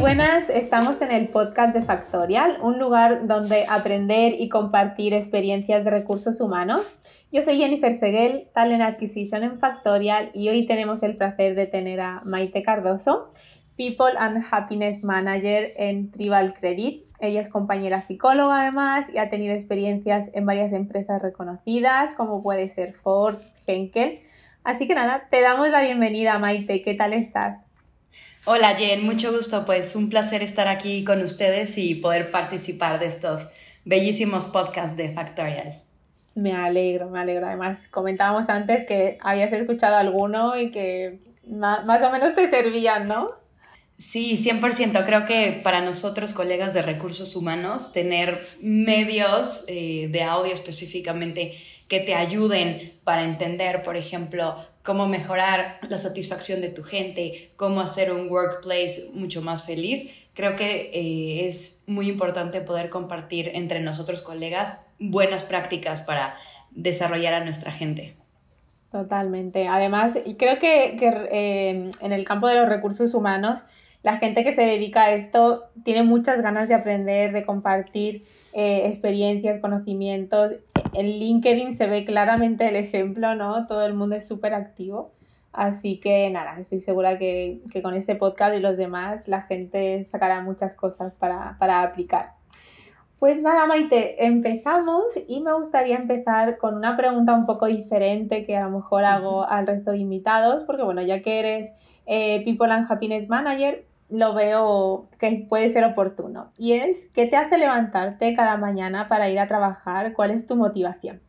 buenas, estamos en el podcast de Factorial, un lugar donde aprender y compartir experiencias de recursos humanos. Yo soy Jennifer Seguel, Talent Acquisition en Factorial y hoy tenemos el placer de tener a Maite Cardoso, People and Happiness Manager en Tribal Credit. Ella es compañera psicóloga además y ha tenido experiencias en varias empresas reconocidas como puede ser Ford, Henkel. Así que nada, te damos la bienvenida Maite, ¿qué tal estás? Hola Jen, mucho gusto, pues un placer estar aquí con ustedes y poder participar de estos bellísimos podcasts de Factorial. Me alegro, me alegro. Además, comentábamos antes que habías escuchado alguno y que más o menos te servían, ¿no? Sí, 100%. Creo que para nosotros, colegas de recursos humanos, tener medios eh, de audio específicamente que te ayuden para entender, por ejemplo, cómo mejorar la satisfacción de tu gente, cómo hacer un workplace mucho más feliz. Creo que eh, es muy importante poder compartir entre nosotros colegas buenas prácticas para desarrollar a nuestra gente. Totalmente. Además, y creo que, eh, en el campo de los recursos humanos, la gente que se dedica a esto tiene muchas ganas de aprender, de compartir eh, experiencias, conocimientos. En LinkedIn se ve claramente el ejemplo, ¿no? Todo el mundo es súper activo. Así que nada, estoy segura que, con este podcast y los demás la gente sacará muchas cosas para, para aplicar. Pues nada, Maite, empezamos y me gustaría empezar con una pregunta un poco diferente que a lo mejor hago al resto de invitados, porque bueno, ya que eres eh, People and Happiness Manager, lo veo que puede ser oportuno. Y es, ¿qué te hace levantarte cada mañana para ir a trabajar? ¿Cuál es tu motivación?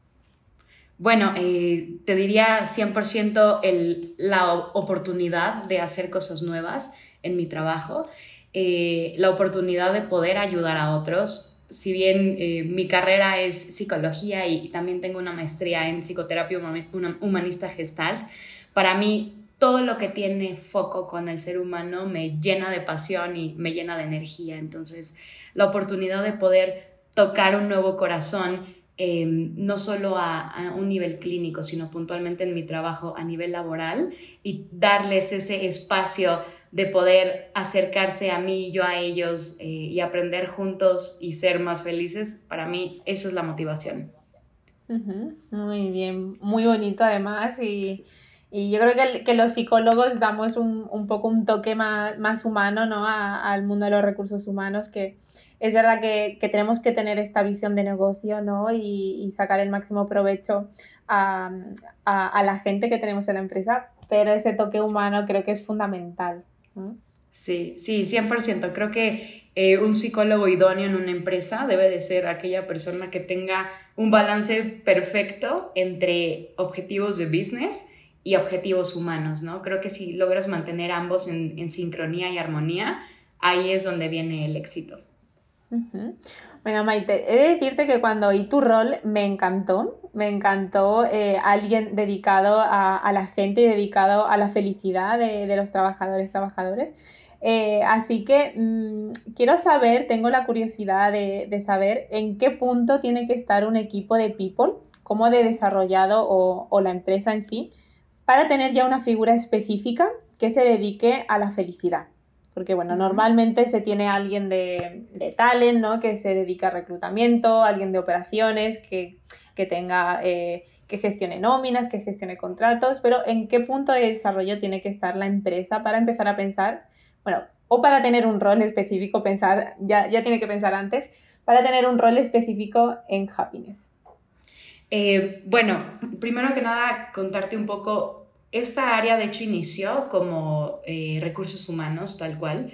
Bueno, eh, te diría 100% el, la oportunidad de hacer cosas nuevas en mi trabajo, eh, la oportunidad de poder ayudar a otros. Si bien eh, mi carrera es psicología y también tengo una maestría en psicoterapia humanista gestalt, para mí todo lo que tiene foco con el ser humano me llena de pasión y me llena de energía. Entonces, la oportunidad de poder tocar un nuevo corazón, em, no solo a, un nivel clínico, sino puntualmente en mi trabajo a nivel laboral y darles ese espacio de poder acercarse a mí y yo a ellos eh, y aprender juntos y ser más felices, para mí eso es la motivación. Muy bien, muy bonito además y y yo creo que, que los psicólogos damos un, un, poco un toque más, más humano ¿no? al mundo de los recursos humanos, que es verdad que, que tenemos que tener esta visión de negocio ¿no? y, y sacar el máximo provecho a, a, a, la gente que tenemos en la empresa, pero ese toque humano creo que es fundamental. ¿no? Sí, sí, 100%. Creo que eh, un psicólogo idóneo en una empresa debe de ser aquella persona que tenga un balance perfecto entre objetivos de business y objetivos humanos, ¿no? Creo que si logras mantener ambos en, sincronía y armonía, ahí es donde viene el éxito. Bueno, Maite, he de decirte que cuando oí tu rol me encantó, me encantó eh, alguien dedicado a, la gente y dedicado a la felicidad de, los trabajadores, trabajadores. Eh, así que mm, quiero saber, tengo la curiosidad de, saber en qué punto tiene que estar un equipo de people, cómo de desarrollado o, o la empresa en sí, para tener ya una figura específica que se dedique a la felicidad. Porque, bueno, normalmente se tiene alguien de, de talent, ¿no? Que se dedica a reclutamiento, alguien de operaciones, que, tenga, eh, que gestione nóminas, que gestione contratos, pero ¿en qué punto de desarrollo tiene que estar la empresa para empezar a pensar, bueno, o para tener un rol específico, pensar, ya, ya tiene que pensar antes, para tener un rol específico en happiness? Eh, bueno, primero que nada, contarte un poco esta área, de hecho, inició como eh, recursos humanos, tal cual.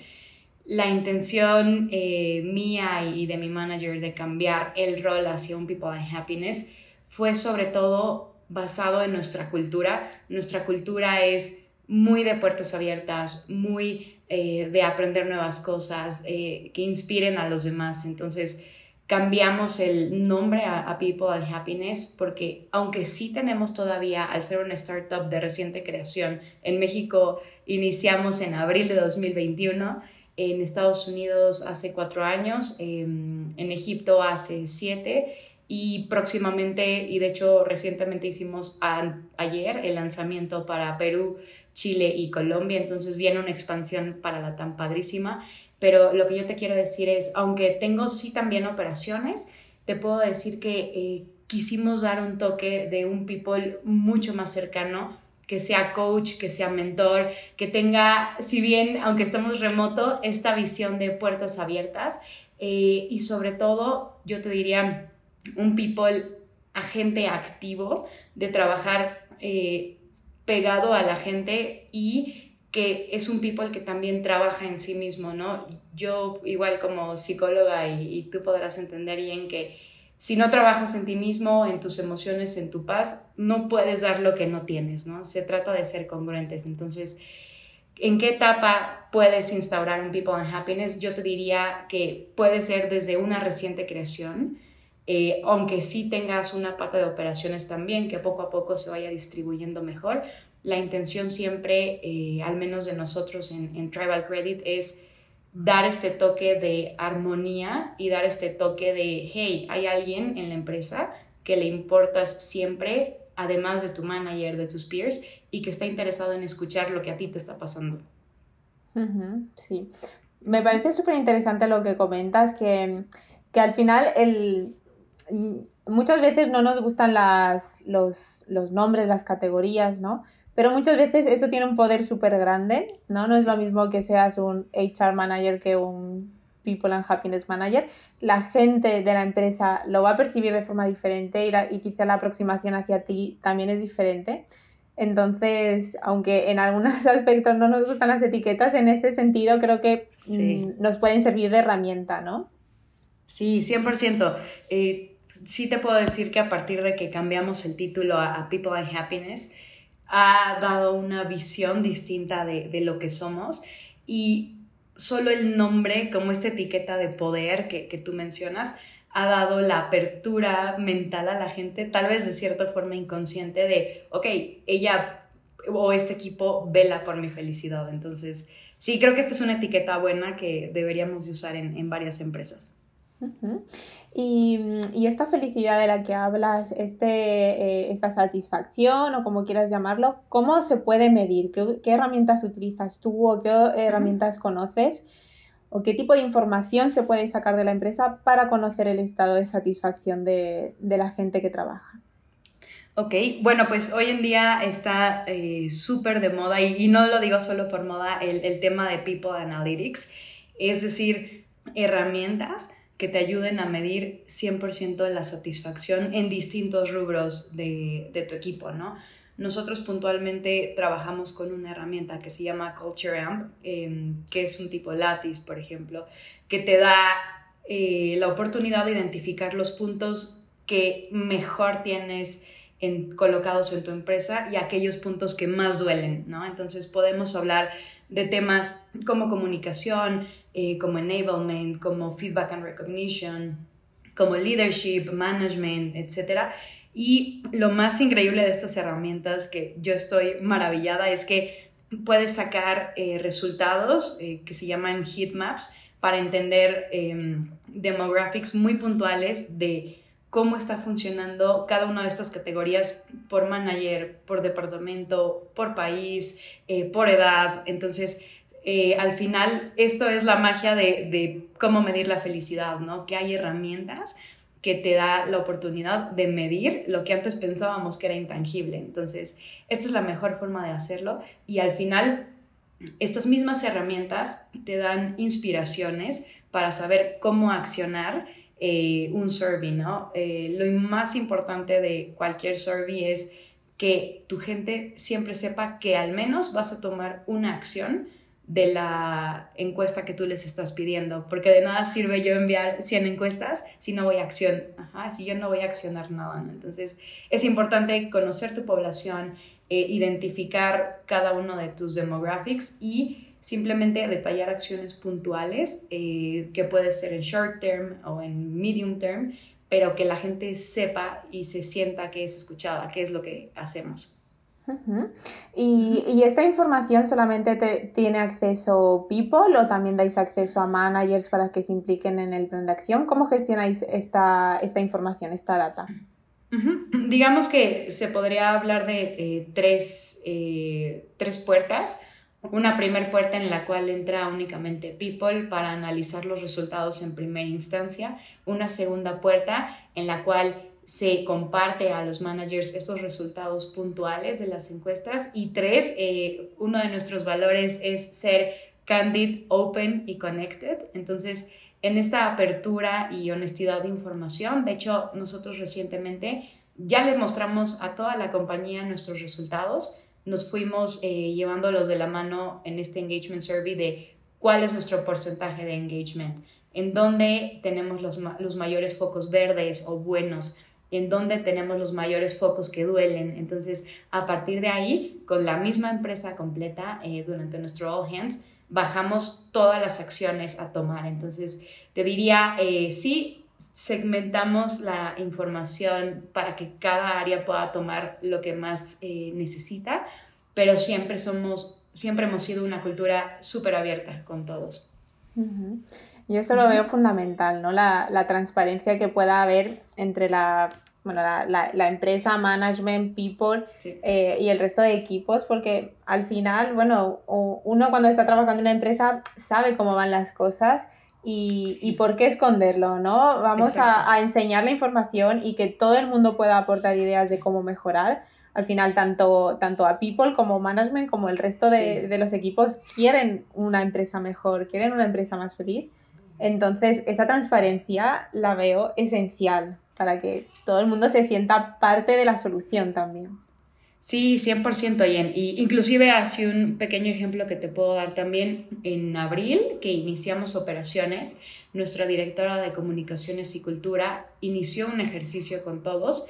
La intención eh, mía y de mi manager de cambiar el rol hacia un People and Happiness fue sobre todo basado en nuestra cultura. Nuestra cultura es muy de puertas abiertas, muy de aprender nuevas cosas, que inspiren a los demás. Entonces, cambiamos el nombre a, People and Happiness porque aunque sí tenemos todavía, al ser una startup de reciente creación, en México iniciamos en abril de 2021, en Estados Unidos hace cuatro años, em, en Egipto hace siete y próximamente, y de hecho recientemente hicimos ayer el lanzamiento para Perú, Chile y Colombia, entonces viene una expansión para la tan padrísima pero lo que yo te quiero decir es, aunque tengo sí también operaciones, te puedo decir que eh, quisimos dar un toque de un people mucho más cercano, que sea coach, que sea mentor, que tenga, si bien, aunque estemos remoto, esta visión de puertas abiertas eh, y sobre todo, yo te diría, un people agente activo de trabajar eh, pegado a la gente y que es un people que también trabaja en sí mismo, ¿no? Yo igual como psicóloga y, tú podrás entender bien que si no trabajas en ti mismo, en tus emociones, en tu paz, no puedes dar lo que no tienes, ¿no? Se trata de ser congruentes. Entonces, ¿en qué etapa puedes instaurar un People and Happiness? Yo te diría que puede ser desde una reciente creación, eh, aunque sí tengas una pata de operaciones también, que poco a poco se vaya distribuyendo mejor, la intención siempre, eh, al menos de nosotros en, Tribal Credit, es dar este toque de armonía y dar este toque de, hey, hay alguien en la empresa que le importas siempre, además de tu manager, de tus peers, y que está interesado en escuchar lo que a ti te está pasando. sí, me parece súper interesante lo que comentas, que, que al final el, muchas veces no nos gustan las, los, los nombres, las categorías, ¿no? Pero muchas veces eso tiene un poder súper grande, ¿no? No es lo mismo que seas un HR manager que un People and Happiness Manager. La gente de la empresa lo va a percibir de forma diferente y, y quizá la aproximación hacia ti también es diferente. Entonces, aunque en algunos aspectos no nos gustan las etiquetas, en ese sentido creo que mm, nos pueden servir de herramienta, ¿no? Sí, 100%. Eh, sí te puedo decir que a partir de que cambiamos el título a People and Happiness, ha dado una visión distinta de, lo que somos y solo el nombre, como esta etiqueta de poder que, tú mencionas, ha dado la apertura mental a la gente, tal vez de cierta forma inconsciente, de, ok, ella o este equipo vela por mi felicidad. Entonces, sí, creo que esta es una etiqueta buena que deberíamos de usar en, varias empresas. Y, esta felicidad de la que hablas, este, eh, esta satisfacción o como quieras llamarlo, ¿cómo se puede medir? ¿Qué, herramientas utilizas tú o qué herramientas conoces? ¿O qué tipo de información se puede sacar de la empresa para conocer el estado de satisfacción de, la gente que trabaja? Ok, bueno, pues hoy en día está eh, súper de moda y, no lo digo solo por moda el, el tema de People Analytics, es decir, herramientas que te ayuden a medir 100% la satisfacción en distintos rubros de, tu equipo, ¿no? Nosotros puntualmente trabajamos con una herramienta que se llama Culture Amp, em, que es un tipo látiz, por ejemplo, que te da eh, la oportunidad de identificar los puntos que mejor tienes en, colocados en tu empresa y aquellos puntos que más duelen, ¿no? Entonces podemos hablar de temas como comunicación, eh, como enablement, como feedback and recognition, como leadership, management, etc. Y lo más increíble de estas herramientas que yo estoy maravillada es que puedes sacar eh, resultados eh, que se llaman heat maps para entender em, demographics muy puntuales de cómo está funcionando cada una de estas categorías por manager, por departamento, por país, por edad. Entonces, eh, al final esto es la magia de, cómo medir la felicidad, ¿no? Que hay herramientas que te da la oportunidad de medir lo que antes pensábamos que era intangible. Entonces, esta es la mejor forma de hacerlo y al final estas mismas herramientas te dan inspiraciones para saber cómo accionar eh, un survey, ¿no? Eh, lo más importante de cualquier survey es que tu gente siempre sepa que al menos vas a tomar una acción de la encuesta que tú les estás pidiendo, porque de nada sirve yo enviar 100 encuestas si no voy a acción, si yo no voy a accionar nada. Entonces, es importante conocer tu población, eh, identificar cada uno de tus demographics y simplemente detallar acciones puntuales eh, que puede ser en short term o en medium term, pero que la gente sepa y se sienta que es escuchada, que es lo que hacemos ¿Y, esta información solamente te, tiene acceso People o también dais acceso a managers para que se impliquen en el plan de acción? ¿Cómo gestionáis esta, esta información, esta data? Digamos que se podría hablar de eh, tres, eh, tres, puertas. Una primera puerta en la cual entra únicamente People para analizar los resultados en primera instancia. Una segunda puerta en la cual se comparte a los managers estos resultados puntuales de las encuestas. Y tres, eh, uno de nuestros valores es ser candid, open y connected. Entonces, en esta apertura y honestidad de información, de hecho, nosotros recientemente ya le mostramos a toda la compañía nuestros resultados. Nos fuimos eh, llevándolos de la mano en este engagement survey de cuál es nuestro porcentaje de engagement, en dónde tenemos los, los mayores focos verdes o buenos, en dónde tenemos los mayores focos que duelen. Entonces, a partir de ahí, con la misma empresa completa, eh, durante nuestro All Hands, bajamos todas las acciones a tomar. Entonces, te diría, eh, sí, segmentamos la información para que cada área pueda tomar lo que más eh, necesita, pero siempre somos, siempre hemos sido una cultura súper abierta con todos. Yo eso lo veo fundamental, ¿no? La, la, transparencia que pueda haber entre la, bueno, la, la, empresa, management, people eh, y el resto de equipos, porque al final, bueno, uno cuando está trabajando en una empresa sabe cómo van las cosas y, y por qué esconderlo, ¿no? Vamos a, a, enseñar la información y que todo el mundo pueda aportar ideas de cómo mejorar. Al final, tanto, tanto a people como management, como el resto de, de los equipos, quieren una empresa mejor, quieren una empresa más feliz. Entonces, esa transparencia la veo esencial para que todo el mundo se sienta parte de la solución también. Sí, 100%, Jen. Y inclusive así un pequeño ejemplo que te puedo dar también. En abril, que iniciamos operaciones, nuestra directora de comunicaciones y cultura inició un ejercicio con todos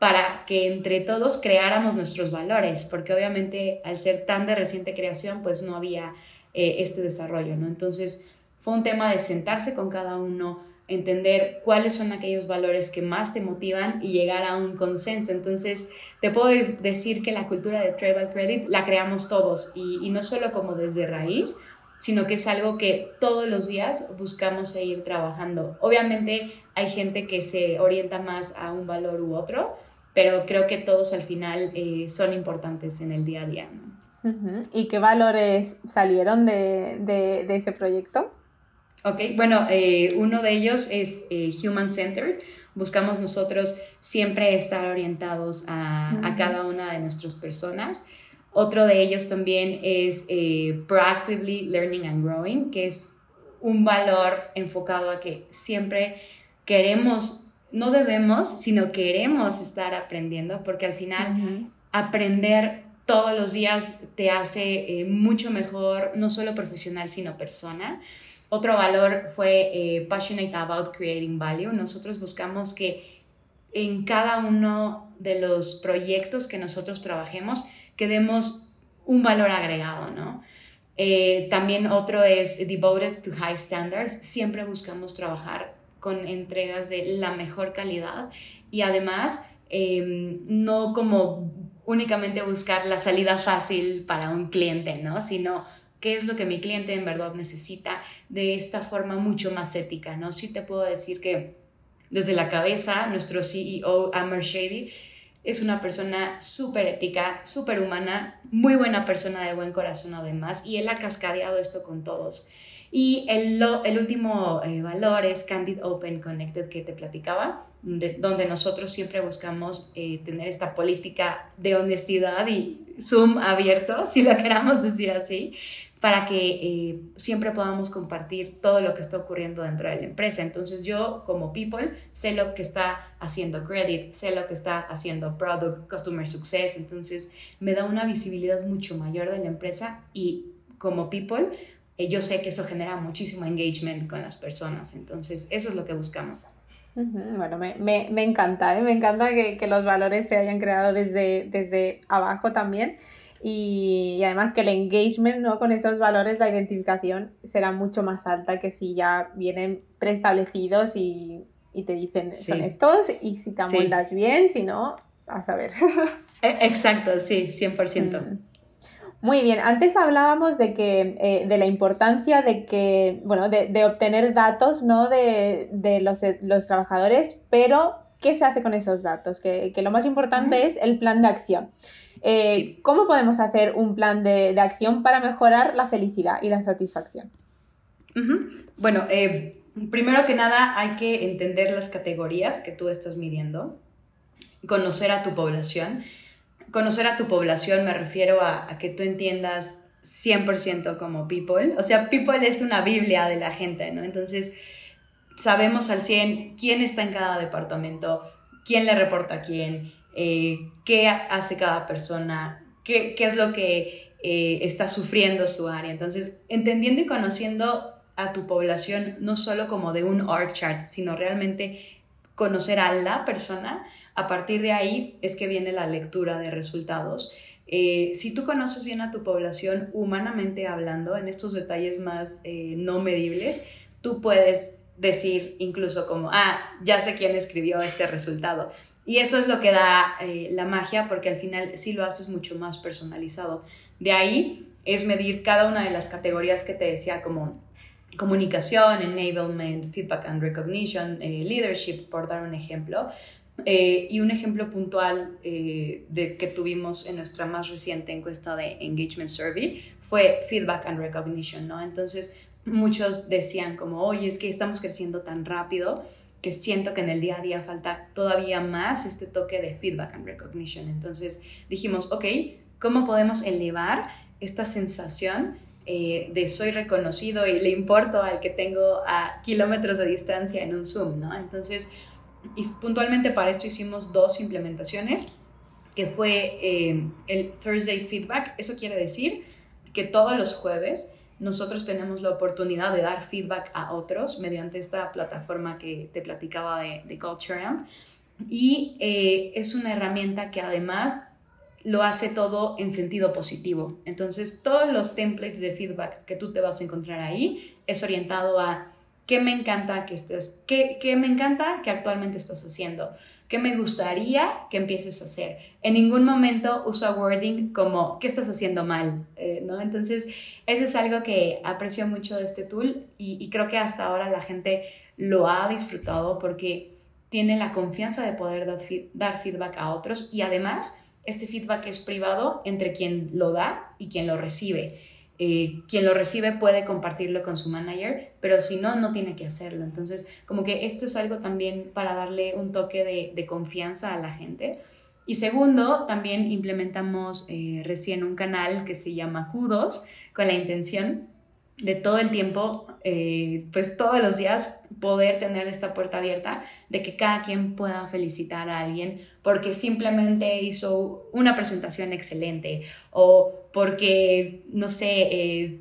para que entre todos creáramos nuestros valores, porque obviamente al ser tan de reciente creación, pues no había eh, este desarrollo, ¿no? Entonces, fue un tema de sentarse con cada uno, entender cuáles son aquellos valores que más te motivan y llegar a un consenso. Entonces, te puedo decir que la cultura de Tribal Credit la creamos todos y, no solo como desde raíz, sino que es algo que todos los días buscamos seguir trabajando. Obviamente hay gente que se orienta más a un valor u otro, pero creo que todos al final eh, son importantes en el día a día. ¿Y qué valores salieron de, de ese proyecto? Ok, bueno, eh, uno de ellos es eh, Human Centered. Buscamos nosotros siempre estar orientados a, cada una de nuestras personas. Otro de ellos también es eh, Proactively Learning and Growing, que es un valor enfocado a que siempre queremos, no debemos, sino queremos estar aprendiendo, porque al final aprender todos los días te hace mucho mejor, no solo profesional, sino persona. Otro valor fue eh, passionate about creating value. Nosotros buscamos que en cada uno de los proyectos que nosotros trabajemos, que demos un valor agregado, ¿no? Eh, también otro es devoted to high standards. Siempre buscamos trabajar con entregas de la mejor calidad y además em, no como únicamente buscar la salida fácil para un cliente, ¿no? Sino qué es lo que mi cliente en verdad necesita de esta forma mucho más ética, ¿no? Sí te puedo decir que desde la cabeza, nuestro CEO, Amber Shady, es una persona súper ética, súper humana, muy buena persona de buen corazón además, y él ha cascadeado esto con todos. Y el, el último eh, valor es Candid Open Connected que te platicaba, donde nosotros siempre buscamos eh, tener esta política de honestidad y Zoom abierto, si lo queramos decir así, para que eh, siempre podamos compartir todo lo que está ocurriendo dentro de la empresa. Entonces yo como people sé lo que está haciendo credit, sé lo que está haciendo product, customer success, entonces me da una visibilidad mucho mayor de la empresa y como people eh, yo sé que eso genera muchísimo engagement con las personas, entonces eso es lo que buscamos. Bueno, me, me, me encanta, ¿eh? me encanta que, que, los valores se hayan creado desde, desde abajo también y, además que el engagement ¿no? con esos valores, la identificación será mucho más alta que si ya vienen preestablecidos y, y te dicen son estos y si te amoldas bien, si no, a saber. E, exacto, sí, 100%. Mm. Muy bien, antes hablábamos de que eh, de la importancia de que, bueno, de, de obtener datos ¿no? de, de los, los, trabajadores, pero ¿qué se hace con esos datos? Que, lo más importante es el plan de acción. Eh, ¿Cómo podemos hacer un plan de, acción para mejorar la felicidad y la satisfacción? Bueno, eh, primero que nada hay que entender las categorías que tú estás midiendo, conocer a tu población. Conocer a tu población me refiero a, a que tú entiendas 100% como people. O sea, people es una biblia de la gente, ¿no? Entonces, sabemos al 100 quién está en cada departamento, quién le reporta a quién, eh, qué hace cada persona, qué, qué es lo que eh, está sufriendo su área. Entonces, entendiendo y conociendo a tu población no solo como de un org chart, sino realmente conocer a la persona, a partir de ahí es que viene la lectura de resultados. Eh, si tú conoces bien a tu población, humanamente hablando, en estos detalles más no medibles, tú puedes decir incluso como, ah, ya sé quién escribió este resultado. Y eso es lo que da eh, la magia porque al final sí lo haces mucho más personalizado. De ahí es medir cada una de las categorías que te decía como comunicación, enablement, feedback and recognition, eh, leadership, por dar un ejemplo. Eh, y un ejemplo puntual de que tuvimos en nuestra más reciente encuesta de Engagement Survey fue feedback and recognition, ¿no? Entonces, muchos decían como, oye, es que estamos creciendo tan rápido que siento que en el día a día falta todavía más este toque de feedback and recognition. Entonces dijimos, ok, ¿cómo podemos elevar esta sensación eh, de soy reconocido y le importo al que tengo a kilómetros de distancia en un Zoom, ¿no? Entonces, y puntualmente para esto hicimos dos implementaciones, que fue eh, el Thursday Feedback. Eso quiere decir que todos los jueves nosotros tenemos la oportunidad de dar feedback a otros mediante esta plataforma que te platicaba de, de Culture Amp. Y eh, es una herramienta que además lo hace todo en sentido positivo. Entonces, todos los templates de feedback que tú te vas a encontrar ahí es orientado a qué me encanta que estés, qué, qué me encanta que actualmente estás haciendo, ¿Qué me gustaría que empieces a hacer? En ningún momento uso wording como ¿qué estás haciendo mal? Eh, ¿no? Entonces, eso es algo que aprecio mucho de este tool y, creo que hasta ahora la gente lo ha disfrutado porque tiene la confianza de poder dar feedback a otros y además este feedback es privado entre quien lo da y quien lo recibe. Eh, quien lo recibe puede compartirlo con su manager, pero si no, no tiene que hacerlo. Entonces, como que esto es algo también para darle un toque de, confianza a la gente. Y segundo, también implementamos eh, recién un canal que se llama Kudos con la intención de todo el tiempo, eh, pues todos los días poder tener esta puerta abierta de que cada quien pueda felicitar a alguien porque simplemente hizo una presentación excelente o porque, no sé, eh,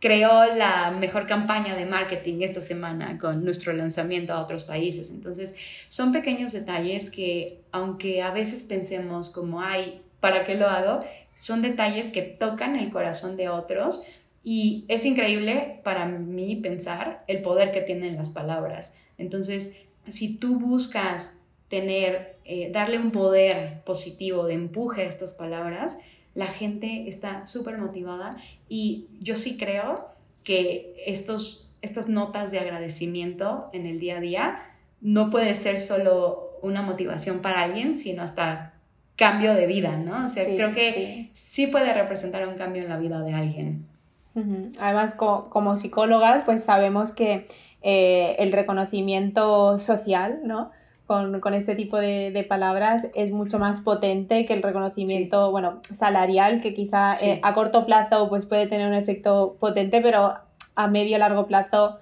creó la mejor campaña de marketing esta semana con nuestro lanzamiento a otros países. Entonces, son pequeños detalles que, aunque a veces pensemos como, ay, ¿para qué lo hago? Son detalles que tocan el corazón de otros y es increíble para mí pensar el poder que tienen las palabras. Entonces, si tú buscas tener, eh, darle un poder positivo de empuje a estas palabras, la gente está súper motivada y yo sí creo que estos, estas notas de agradecimiento en el día a día no puede ser solo una motivación para alguien, sino hasta cambio de vida, ¿no? O sea, creo que sí puede representar un cambio en la vida de alguien. Además, como psicólogas, pues sabemos que eh, el reconocimiento social, ¿no? Con, este tipo de, palabras es mucho más potente que el reconocimiento, bueno, salarial, que quizá eh, a corto plazo pues puede tener un efecto potente, pero a medio largo plazo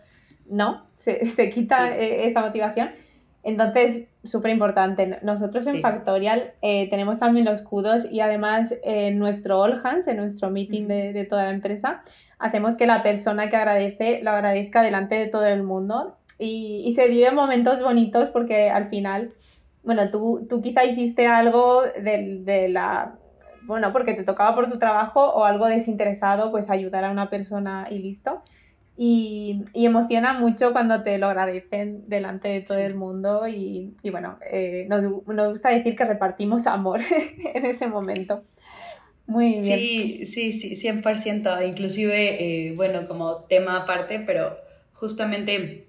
no, se, se quita eh, esa motivación. Entonces, súper importante. Nosotros en Factorial tenemos también los kudos y además en nuestro All Hands, en nuestro meeting de, de, toda la empresa, hacemos que la persona que agradece lo agradezca delante de todo el mundo y, y se viven momentos bonitos porque al final, bueno, tú, tú quizá hiciste algo de, de la bueno, porque te tocaba por tu trabajo o algo desinteresado, pues ayudar a una persona y listo. Y, y emociona mucho cuando te lo agradecen delante de todo el mundo y, y bueno, eh, nos, nos, gusta decir que repartimos amor en ese momento. Muy bien. Sí, sí, sí, 100%. Inclusive, eh, bueno, como tema aparte, pero justamente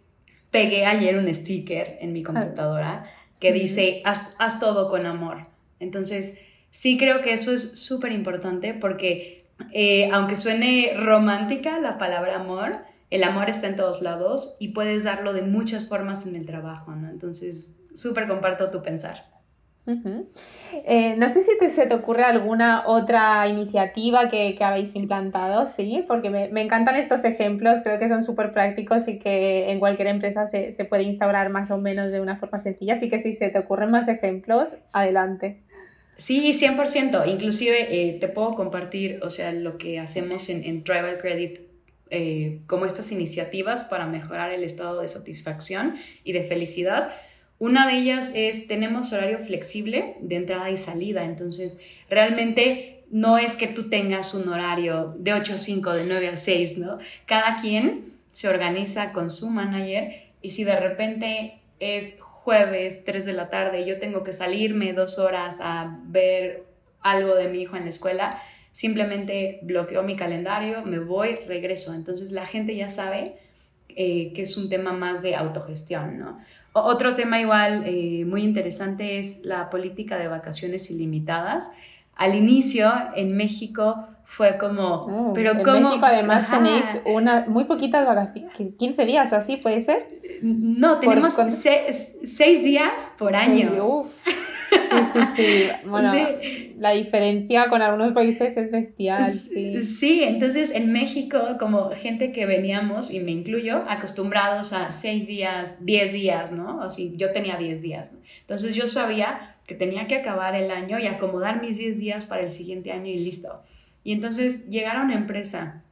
pegué ayer un sticker en mi computadora que dice, haz, todo con amor. Entonces, sí creo que eso es súper importante porque eh, aunque suene romántica la palabra amor, el amor está en todos lados y puedes darlo de muchas formas en el trabajo, ¿no? Entonces, súper comparto tu pensar. Eh, no sé si te, se te ocurre alguna otra iniciativa que, habéis implantado, sí, porque me, encantan estos ejemplos, creo que son súper prácticos y que en cualquier empresa se, puede instaurar más o menos de una forma sencilla, así que si se te ocurren más ejemplos, adelante. Sí, 100%, inclusive eh, te puedo compartir, o sea, lo que hacemos en, en Tribal Credit eh, como estas iniciativas para mejorar el estado de satisfacción y de felicidad una de ellas es, tenemos horario flexible de entrada y salida, entonces realmente no es que tú tengas un horario de 8 a 5, de 9 a 6, ¿no? Cada quien se organiza con su manager y si de repente es jueves 3 de la tarde yo tengo que salirme dos horas a ver algo de mi hijo en la escuela, simplemente bloqueo mi calendario, me voy, regreso. Entonces la gente ya sabe eh, que es un tema más de autogestión, ¿no? Otro tema igual eh, muy interesante es la política de vacaciones ilimitadas. Al inicio en México fue como, oh, pero en ¿cómo? México además tenéis una, muy poquitas vacaciones, 15 días o así, ¿puede ser? No, tenemos seis días por año. Sí, sí, sí. Bueno, la diferencia con algunos países es bestial. Sí. sí, entonces en México, como gente que veníamos, y me incluyo, acostumbrados a seis días, diez días, ¿no? Así, yo tenía diez días. Entonces yo sabía que tenía que acabar el año y acomodar mis diez días para el siguiente año y listo. Y entonces llegar a una empresa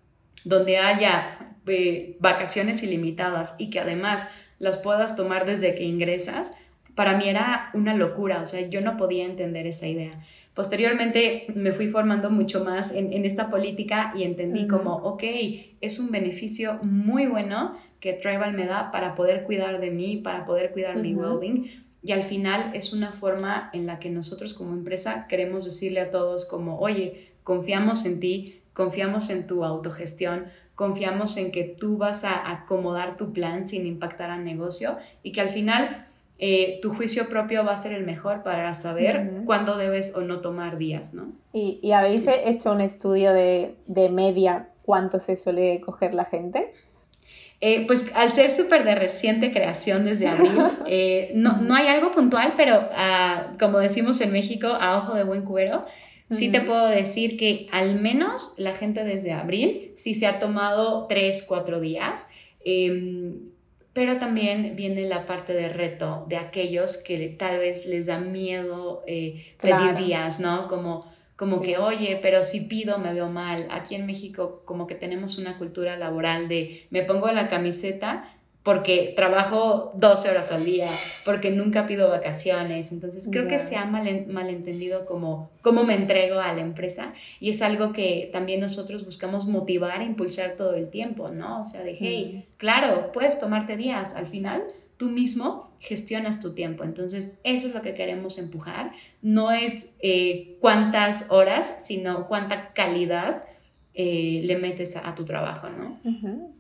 donde haya eh, vacaciones ilimitadas y que además las puedas tomar desde que ingresas, para mí era una locura, o sea, yo no podía entender esa idea. Posteriormente me fui formando mucho más en, esta política y entendí como, ok, es un beneficio muy bueno que Tribal me da para poder cuidar de mí, para poder cuidar mi well-being. Y al final es una forma en la que nosotros como empresa queremos decirle a todos como, oye, confiamos en ti, confiamos en tu autogestión, confiamos en que tú vas a acomodar tu plan sin impactar al negocio y que al final eh, tu juicio propio va a ser el mejor para saber cuándo debes o no tomar días, ¿no? ¿Y, habéis hecho un estudio de, media cuánto se suele coger la gente? Eh, pues al ser súper de reciente creación desde abril, eh, no, no, hay algo puntual, pero ah, como decimos en México, a ojo de buen cubero, sí te puedo decir que al menos la gente desde abril sí se ha tomado tres, cuatro días. Em, pero también viene la parte de reto de aquellos que tal vez les da miedo eh, pedir días, ¿no? Como, como que, oye, pero si pido me veo mal. Aquí en México como que tenemos una cultura laboral de me pongo la camiseta porque trabajo 12 horas al día, porque nunca pido vacaciones. Entonces creo que se ha mal, malentendido como cómo me entrego a la empresa y es algo que también nosotros buscamos motivar e impulsar todo el tiempo, ¿no? O sea, de, hey, claro, puedes tomarte días, al final tú mismo gestionas tu tiempo. Entonces, eso es lo que queremos empujar. No es eh, cuántas horas, sino cuánta calidad eh, le metes a, tu trabajo, ¿no?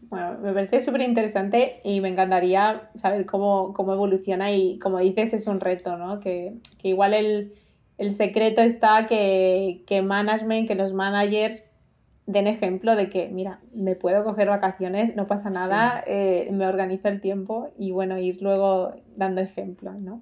Bueno, me parece súper interesante y me encantaría saber cómo, evoluciona y como dices es un reto, ¿no? Que, igual el, secreto está que, que management, que los managers den ejemplo de que, mira, me puedo coger vacaciones, no pasa nada, eh, me organizo el tiempo y bueno, ir luego dando ejemplo, ¿no?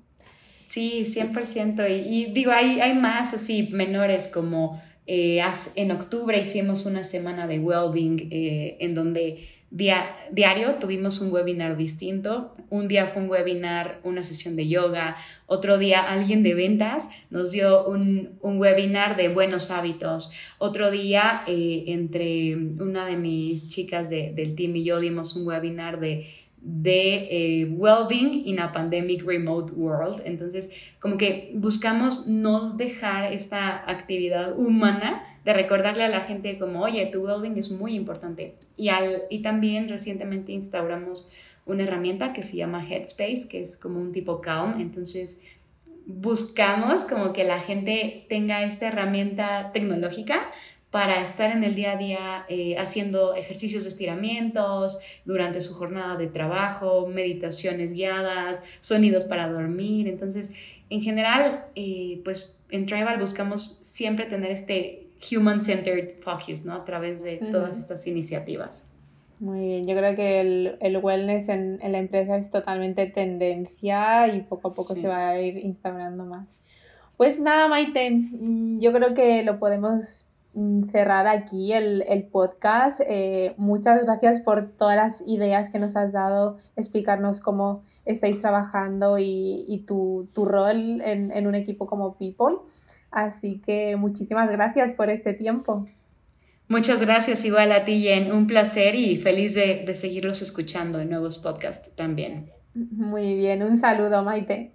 Sí, 100%. Y, y digo, hay, hay más así menores como eh, en octubre hicimos una semana de well-being eh, en donde diario tuvimos un webinar distinto. Un día fue un webinar, una sesión de yoga. Otro día alguien de ventas nos dio un, webinar de buenos hábitos. Otro día eh, entre una de mis chicas del team y yo dimos un webinar de de eh, well-being in a pandemic remote world. Entonces, como que buscamos no dejar esta actividad humana de recordarle a la gente como, oye, tu well-being es muy importante. Y, al, y también recientemente instauramos una herramienta que se llama Headspace, que es como un tipo Calm. Entonces, buscamos como que la gente tenga esta herramienta tecnológica para estar en el día a día eh, haciendo ejercicios de estiramientos durante su jornada de trabajo, meditaciones guiadas, sonidos para dormir. Entonces, en general, eh, pues en Tribal buscamos siempre tener este human-centered focus, ¿no? A través de todas estas iniciativas. Muy bien, yo creo que el, el wellness en, en, la empresa es totalmente tendencia y poco a poco se va a ir instaurando más. Pues nada, Maite, mm, yo creo que lo podemos cerrar aquí el, el podcast. Eh, muchas gracias por todas las ideas que nos has dado, explicarnos cómo estáis trabajando y, y tu, tu, rol en, en un equipo como People. Así que muchísimas gracias por este tiempo. Muchas gracias igual a ti, Jen. Un placer y feliz de, de seguirlos escuchando en nuevos podcasts también. Muy bien, un saludo, Maite.